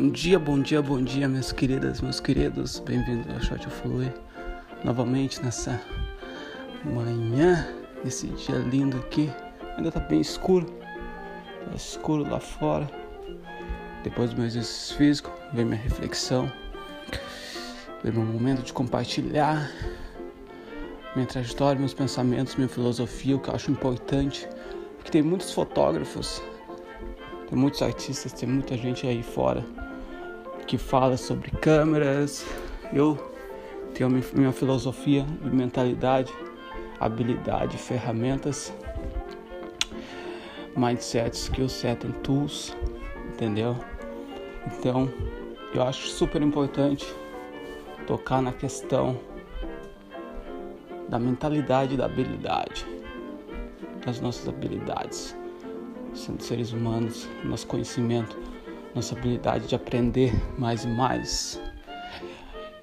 Bom dia, bom dia, bom dia, minhas queridas, meus queridos. Bem-vindos ao Shot Flui. Novamente nessa manhã, nesse dia lindo aqui. Ainda tá bem escuro. Tá escuro lá fora. Depois do meu exercício físico, vem minha reflexão. Vem meu momento de compartilhar minha trajetória, meus pensamentos, minha filosofia, o que eu acho importante. Porque tem muitos fotógrafos tem muitos artistas, tem muita gente aí fora que fala sobre câmeras. Eu tenho minha filosofia de mentalidade, habilidade, ferramentas, mindset, skill set and tools, entendeu? Então, eu acho super importante tocar na questão da mentalidade e da habilidade, das nossas habilidades sendo seres humanos, nosso conhecimento, nossa habilidade de aprender mais e mais.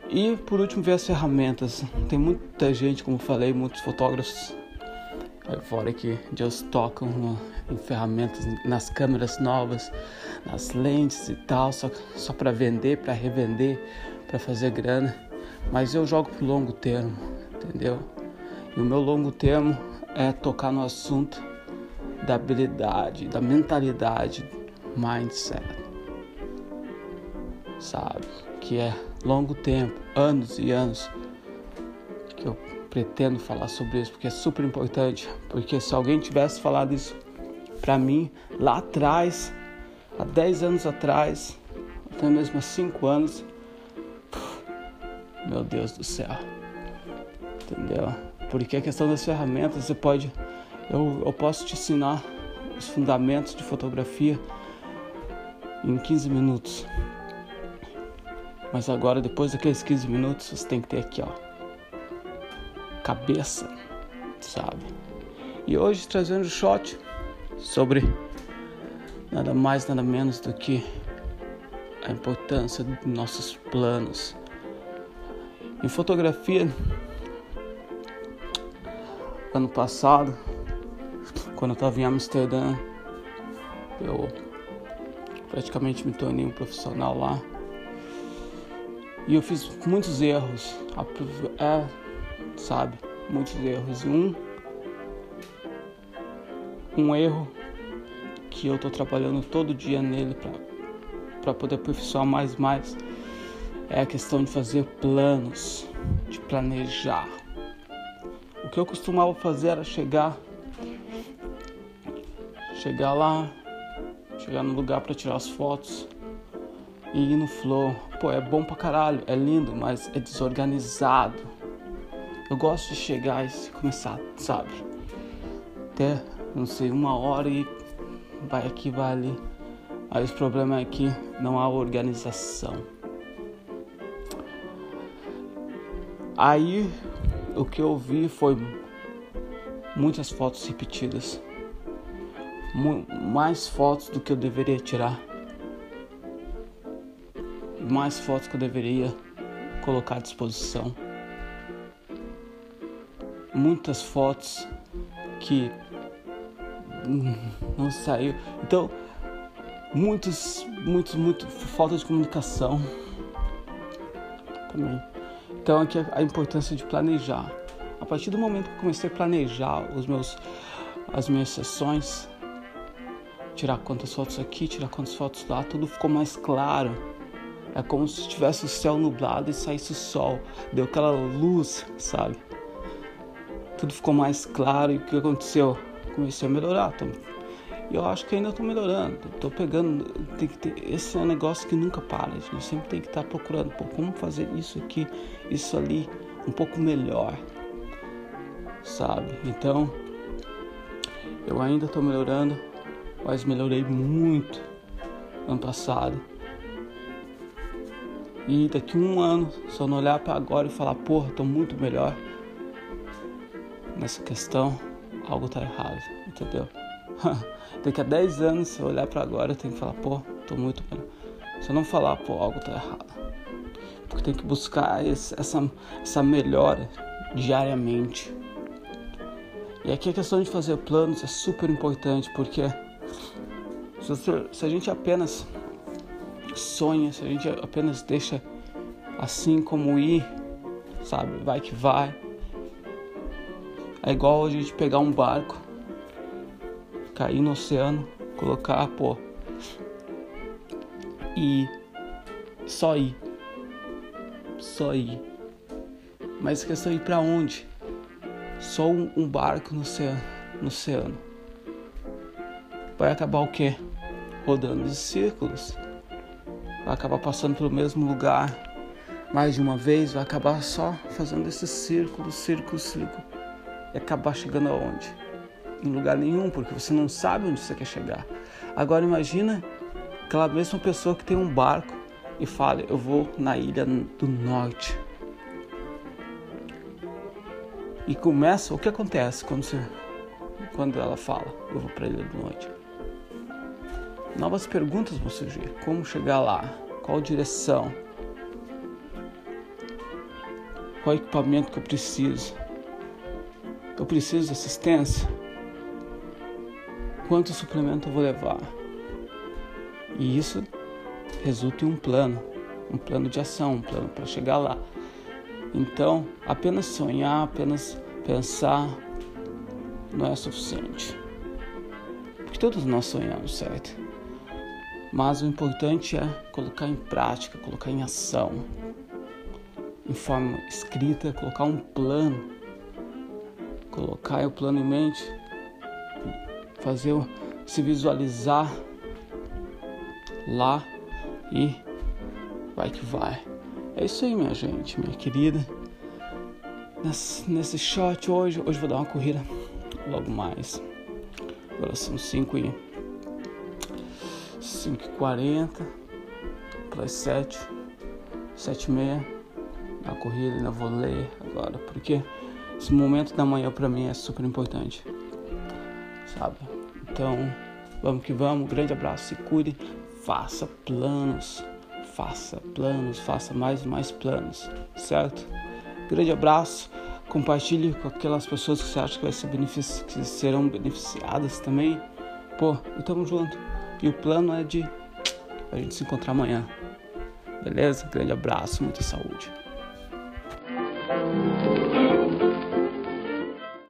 E por último, ver as ferramentas. Tem muita gente, como falei, muitos fotógrafos aí fora que já tocam em ferramentas, nas câmeras novas, nas lentes e tal, só, só para vender, para revender, para fazer grana. Mas eu jogo pro longo termo, entendeu? E o meu longo termo é tocar no assunto da habilidade, da mentalidade, mindset. Sabe? Que é longo tempo, anos e anos que eu pretendo falar sobre isso, porque é super importante. Porque se alguém tivesse falado isso para mim lá atrás, há 10 anos atrás, até mesmo há 5 anos, meu Deus do céu. Entendeu? Porque a questão das ferramentas, você pode eu, eu posso te ensinar os fundamentos de fotografia em 15 minutos. Mas agora, depois daqueles 15 minutos, você tem que ter aqui, ó, cabeça, sabe? E hoje trazendo o shot sobre nada mais, nada menos do que a importância dos nossos planos. Em fotografia, ano passado, quando eu estava em Amsterdã, eu praticamente me tornei um profissional lá. E eu fiz muitos erros, é, sabe, muitos erros. E um, um erro que eu estou trabalhando todo dia nele para poder aperfeiçoar mais mais é a questão de fazer planos, de planejar. O que eu costumava fazer era chegar chegar lá, chegar no lugar para tirar as fotos e ir no flow. Pô, é bom pra caralho, é lindo, mas é desorganizado. Eu gosto de chegar e começar, sabe? Até, não sei, uma hora e vai aqui, vai ali. Aí os problemas é que não há organização. Aí o que eu vi foi muitas fotos repetidas mais fotos do que eu deveria tirar, mais fotos que eu deveria colocar à disposição, muitas fotos que não saiu. Então, muitos, muitos, muito falta de comunicação também. Então aqui a importância de planejar. A partir do momento que comecei a planejar os meus, as minhas sessões, tirar quantas fotos aqui, tirar quantas fotos lá, tudo ficou mais claro. É como se tivesse o céu nublado e saísse o sol, deu aquela luz, sabe? Tudo ficou mais claro e o que aconteceu? Comecei a melhorar também. E eu acho que ainda estou melhorando. Estou pegando. Tem que ter, esse é um negócio que nunca para. A gente sempre tem que estar tá procurando. Pô, como fazer isso aqui, isso ali, um pouco melhor. Sabe? Então, eu ainda estou melhorando mas melhorei muito ano passado. E daqui um ano, se eu não olhar para agora e falar, porra, tô muito melhor nessa questão, algo tá errado, entendeu? daqui a 10 anos, se eu olhar para agora, eu tenho que falar, pô, tô muito melhor. Se eu não falar, pô, algo tá errado. Porque tem que buscar esse, essa, essa melhora diariamente. E aqui a questão de fazer planos é super importante, porque se, você, se a gente apenas sonha, se a gente apenas deixa assim como ir, sabe? Vai que vai. É igual a gente pegar um barco, cair no oceano, colocar, pô, e só ir. Só ir. Mas a questão é ir pra onde? Só um, barco no oceano, no oceano. Vai acabar o quê? Rodando em círculos. Vai acabar passando pelo mesmo lugar mais de uma vez, vai acabar só fazendo esse círculo, círculo, círculo. E acabar chegando aonde? Em lugar nenhum, porque você não sabe onde você quer chegar. Agora imagina aquela mesma pessoa que tem um barco e fala, eu vou na ilha do norte. E começa, o que acontece quando, você, quando ela fala, eu vou para a ilha do norte? Novas perguntas vão surgir. Como chegar lá? Qual direção? Qual equipamento que eu preciso? Eu preciso de assistência? Quanto suplemento eu vou levar? E isso resulta em um plano, um plano de ação, um plano para chegar lá. Então, apenas sonhar, apenas pensar não é suficiente. Porque todos nós sonhamos, certo? Mas o importante é colocar em prática, colocar em ação, em forma escrita, colocar um plano, colocar o plano em mente, fazer se visualizar lá e vai que vai. É isso aí, minha gente, minha querida. Nesse, nesse shot hoje, hoje vou dar uma corrida logo mais. Agora são 5 e 5 e 40 para 7, 7 e meia. Na corrida, ainda vou ler agora, porque esse momento da manhã para mim é super importante, sabe? Então, vamos que vamos. grande abraço, se cuide, faça planos faça planos, faça mais e mais planos, certo? Grande abraço, compartilhe com aquelas pessoas que você acha que, vai ser benefici que serão beneficiadas também. Pô, e tamo junto. E o plano é de a gente se encontrar amanhã. Beleza? Grande abraço, muita saúde.